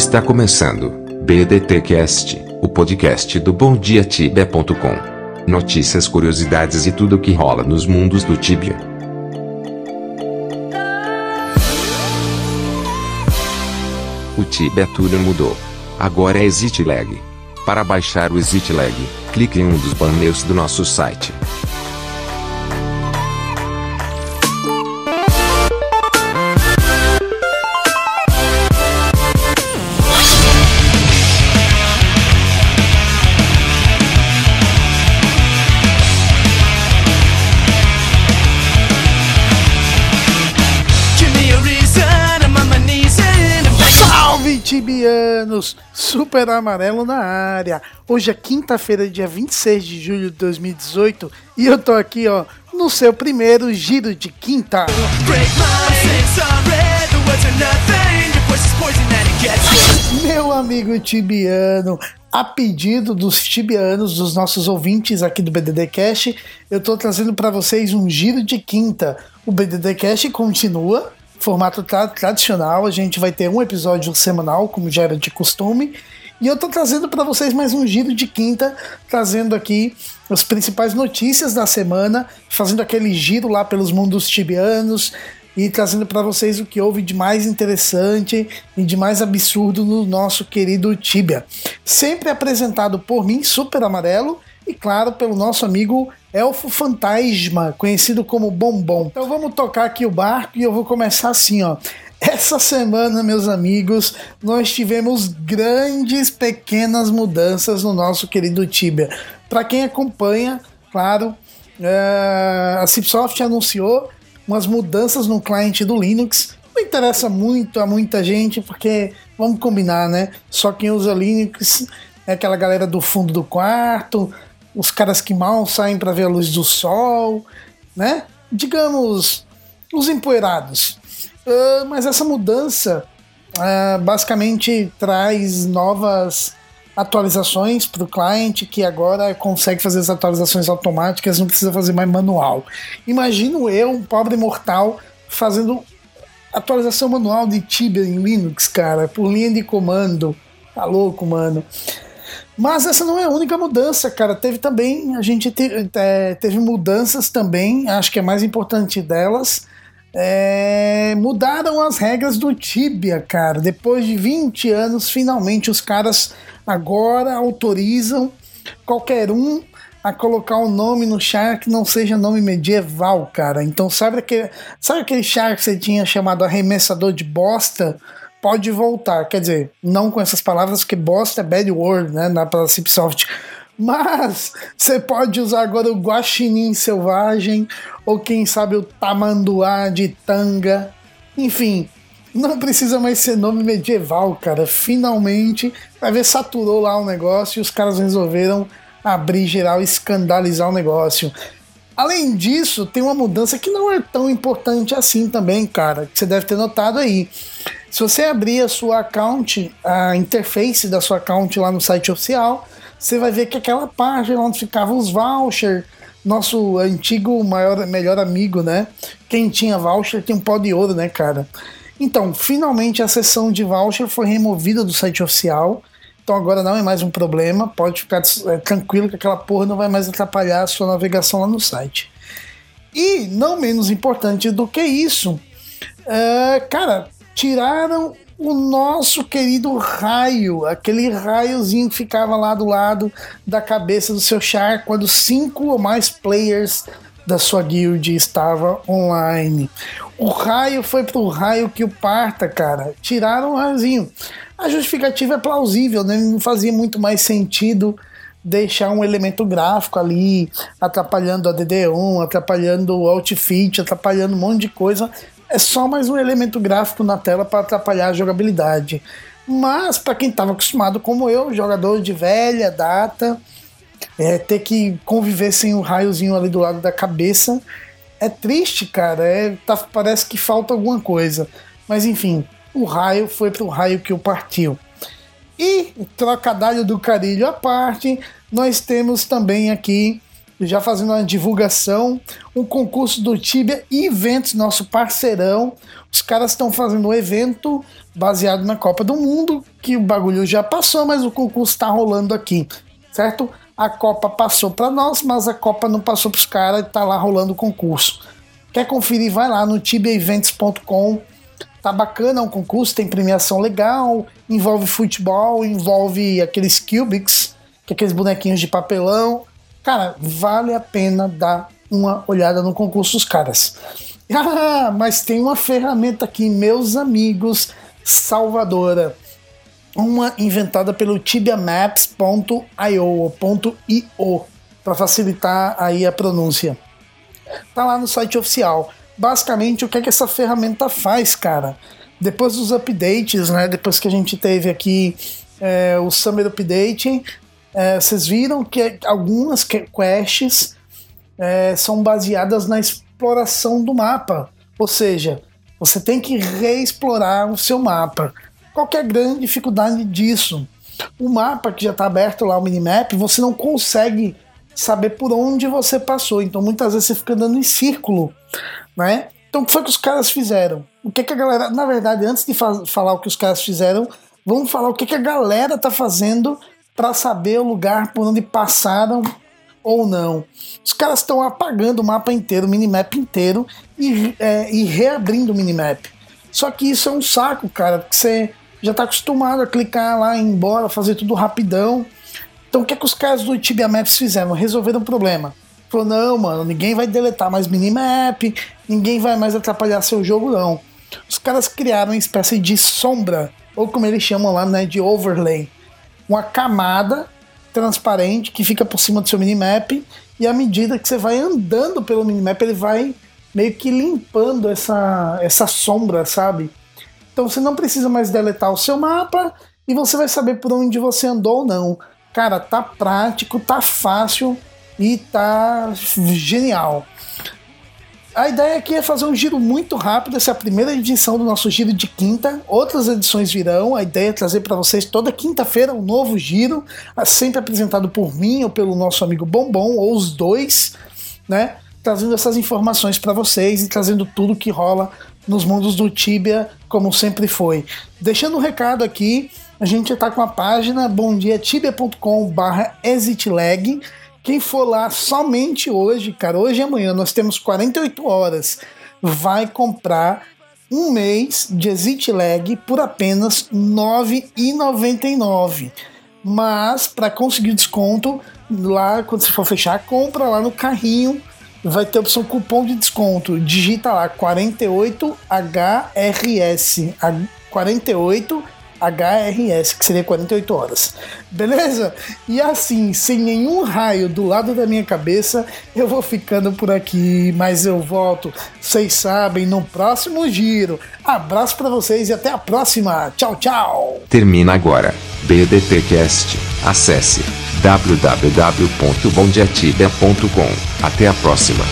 Está começando BDTcast, o podcast do BomDiaTibia.com. Notícias, curiosidades e tudo o que rola nos mundos do Tibia. O Tibia Tudo mudou. Agora é ExitLag. Para baixar o ExitLag, clique em um dos banners do nosso site. Tibianos! Super Amarelo na área. Hoje é quinta-feira, dia 26 de julho de 2018 e eu tô aqui, ó, no seu primeiro giro de quinta. Meu amigo tibiano, a pedido dos tibianos, dos nossos ouvintes aqui do BDD Cash, eu tô trazendo para vocês um giro de quinta. O BDD Cash continua, formato tra- tradicional, a gente vai ter um episódio semanal, como já era de costume. E eu tô trazendo para vocês mais um giro de quinta, trazendo aqui as principais notícias da semana, fazendo aquele giro lá pelos mundos tibianos e trazendo para vocês o que houve de mais interessante e de mais absurdo no nosso querido Tibia. Sempre apresentado por mim, Super Amarelo, e claro, pelo nosso amigo Elfo Fantasma, conhecido como Bombom. Então vamos tocar aqui o barco e eu vou começar assim, ó. Essa semana, meus amigos, nós tivemos grandes pequenas mudanças no nosso querido Tibia. Para quem acompanha, claro, é, a Cipsoft anunciou umas mudanças no cliente do Linux. Não interessa muito a muita gente, porque vamos combinar, né? Só quem usa Linux é aquela galera do fundo do quarto, os caras que mal saem para ver a luz do sol, né? Digamos, os empoeirados. Ah, mas essa mudança ah, basicamente traz novas atualizações para o cliente que agora consegue fazer as atualizações automáticas, não precisa fazer mais manual. Imagino eu, um pobre mortal, fazendo atualização manual de Tibia em Linux, cara, por linha de comando. Tá louco, mano. Mas essa não é a única mudança, cara. Teve também, a gente te- é, teve mudanças também, acho que a mais importante delas. é, mudaram as regras do Tibia, cara. Depois de 20 anos, finalmente os caras agora autorizam qualquer um a colocar um nome no char que não seja nome medieval, cara. Então, sabe aquele, sabe aquele char que você tinha chamado arremessador de bosta? Pode voltar. Quer dizer, não com essas palavras, porque bosta é bad word, né? Na para Cipsoft. Mas você pode usar agora o guaxinim selvagem, ou quem sabe o tamanduá de tanga. Enfim, não precisa mais ser nome medieval, cara. Finalmente, vai ver, saturou lá o negócio e os caras resolveram abrir geral escandalizar o negócio. Além disso, tem uma mudança que não é tão importante assim também, cara, que você deve ter notado aí. Se você abrir a sua account, a interface da sua account lá no site oficial, você vai ver que aquela página onde ficavam os vouchers, nosso antigo maior, melhor amigo, né? Quem tinha voucher tem um pó de ouro, né, cara? Então, finalmente a seção de voucher foi removida do site oficial. Então agora não é mais um problema. Pode ficar é, tranquilo que aquela porra não vai mais atrapalhar a sua navegação lá no site. E não menos importante do que isso, é, cara, tiraram o nosso querido raio, aquele raiozinho que ficava lá do lado da cabeça do seu char quando cinco ou mais players da sua guild estava online. O raio foi pro raio que o parta, cara. Tiraram o raiozinho. A justificativa é plausível, né? Não fazia muito mais sentido deixar um elemento gráfico ali atrapalhando a DD1, atrapalhando o outfit, atrapalhando um monte de coisa. É só mais um elemento gráfico na tela para atrapalhar a jogabilidade. Mas para quem estava acostumado como eu, jogador de velha data, é, ter que conviver sem o raiozinho ali do lado da cabeça é triste, cara. É, tá- parece que falta alguma coisa. Mas enfim, o raio foi pro raio que o partiu. E, trocadilho do carilho à parte, nós temos também aqui já fazendo uma divulgação, um concurso do Tibia Eventos, nosso parceirão. Os caras estão fazendo um evento baseado na Copa do Mundo, que o bagulho já passou, mas o concurso está rolando aqui, certo? A Copa passou para nós, mas a Copa não passou para os caras, está lá rolando o concurso. Quer conferir? Vai lá no tibiaevents.com. Tá bacana, é um concurso, tem premiação legal, envolve futebol, envolve aqueles cubics, que é aqueles bonequinhos de papelão. Cara, vale a pena dar uma olhada no concurso dos caras. Ah, mas tem uma ferramenta aqui, meus amigos, salvadora. Uma inventada pelo tibiamaps.io para facilitar aí a pronúncia. Tá lá no site oficial. Basicamente, o que é que essa ferramenta faz, cara? Depois dos updates, né? Depois que a gente teve aqui é, o Summer Update, é, vocês viram que algumas quests é, são baseadas na exploração do mapa. Ou seja, você tem que reexplorar o seu mapa. Qual é a grande dificuldade disso? O mapa que já está aberto lá, o minimap, você não consegue saber por onde você passou. Então muitas vezes você fica andando em círculo, né? Então o que foi que os caras fizeram? O que, que a galera. Na verdade, antes de fa falar o que os caras fizeram, vamos falar o que, que a galera tá fazendo para saber o lugar por onde passaram ou não. Os caras estão apagando o mapa inteiro, o minimap inteiro e, é, e reabrindo o minimap. Só que isso é um saco, cara, porque você já está acostumado a clicar lá, ir embora, fazer tudo rapidão. Então o que, é que os caras do Tibia Maps fizeram? Resolveram o problema. Falou, não, mano, ninguém vai deletar mais minimap, ninguém vai mais atrapalhar seu jogo, não. Os caras criaram uma espécie de sombra, ou como eles chamam lá, né, de overlay. Uma camada transparente que fica por cima do seu minimap e à medida que você vai andando pelo minimap, ele vai meio que limpando essa, essa sombra, sabe? Então você não precisa mais deletar o seu mapa e você vai saber por onde você andou ou não. Cara, tá prático, tá fácil e tá genial. A ideia aqui é fazer um giro muito rápido. Essa é a primeira edição do nosso giro de quinta. Outras edições virão. A ideia é trazer para vocês toda quinta-feira um novo giro, sempre apresentado por mim ou pelo nosso amigo Bombom, ou os dois, né? Trazendo essas informações para vocês e trazendo tudo que rola nos mundos do Tibia, como sempre foi. Deixando um recado aqui, a gente está com a página bomdiatibia.com/exitlag quem for lá somente hoje, cara, hoje e amanhã, nós temos 48 horas, vai comprar um mês de Exit Lag por apenas R$ 9,99. Mas para conseguir desconto, lá quando você for fechar, compra lá no carrinho, vai ter a opção cupom de desconto. Digita lá 48HRS. 48 HRS, que seria 48 horas. Beleza? E assim, sem nenhum raio do lado da minha cabeça, eu vou ficando por aqui, mas eu volto, vocês sabem, no próximo giro. Abraço para vocês e até a próxima. Tchau, tchau. Termina agora. BDTcast. Acesse www.bondiatibia.com. Até a próxima.